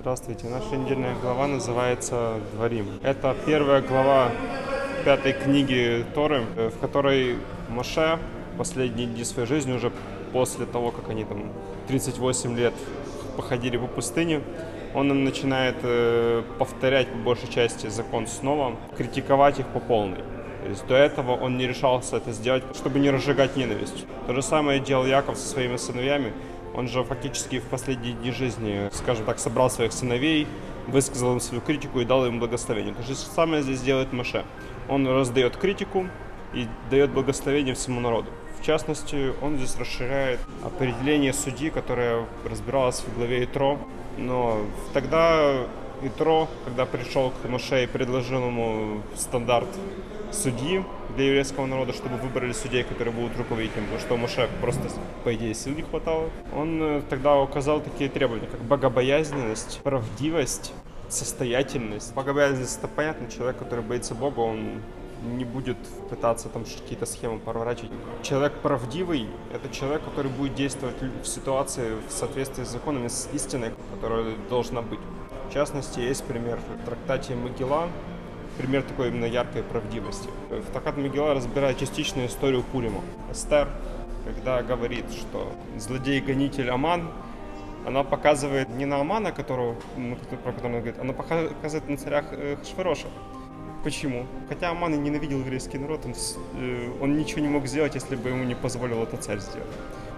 Здравствуйте. Наша недельная глава называется «Дворим». Это первая глава пятой книги Торы, в которой Моше последние дни своей жизни, уже после того, как они там 38 лет походили по пустыне, он начинает э, повторять по большей части закон снова, критиковать их по полной. То есть до этого он не решался это сделать, чтобы не разжигать ненависть. То же самое делал Яков со своими сыновьями. Он же фактически в последние дни жизни, скажем так, собрал своих сыновей, высказал им свою критику и дал им благословение. То же самое здесь делает Маше. Он раздает критику и дает благословение всему народу. В частности, он здесь расширяет определение судьи, которое разбиралось в главе Итро. Но тогда Итро, когда пришел к Моше и предложил ему стандарт судьи для еврейского народа, чтобы выбрали судей, которые будут руководить им, потому что Моше просто, по идее, сил не хватало. Он э, тогда указал такие требования, как богобоязненность, правдивость, состоятельность. Богобоязненность — это понятно, человек, который боится Бога, он не будет пытаться там какие-то схемы проворачивать. Человек правдивый — это человек, который будет действовать в ситуации в соответствии с законами, с истиной, которая должна быть. В частности, есть пример в трактате Могила, пример такой именно яркой правдивости. В Трактат Могила разбирает частичную историю Пурима. Эстер, когда говорит, что злодей-гонитель Аман, она показывает не на Амана, которого, про которого она говорит, она показывает на царях э, Хашвароша. Почему? Хотя Аман и ненавидел еврейский народ, он, э, он ничего не мог сделать, если бы ему не позволил это царь сделать.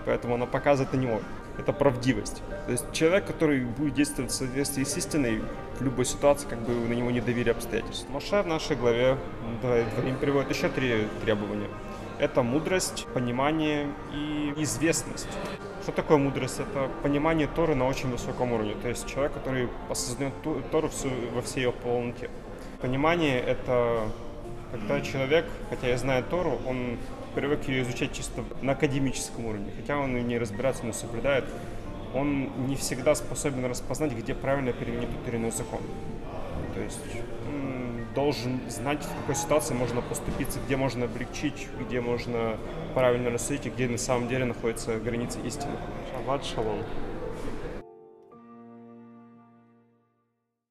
Поэтому она показывает на него. Это правдивость. То есть человек, который будет действовать в соответствии с истиной в любой ситуации, как бы на него не доверие обстоятельств. Моше в нашей главе дворим приводит еще три требования. Это мудрость, понимание и известность. Что такое мудрость? Это понимание Торы на очень высоком уровне. То есть человек, который осознает Тору во всей ее полноте. Понимание — это когда человек, хотя и знает Тору, он привык ее изучать чисто на академическом уровне, хотя он и не разбирается, но соблюдает, он не всегда способен распознать, где правильно применить тот или иной закон. То есть должен знать, в какой ситуации можно поступиться, где можно облегчить, где можно правильно рассудить и где на самом деле находится граница истины. Шаббат шалом.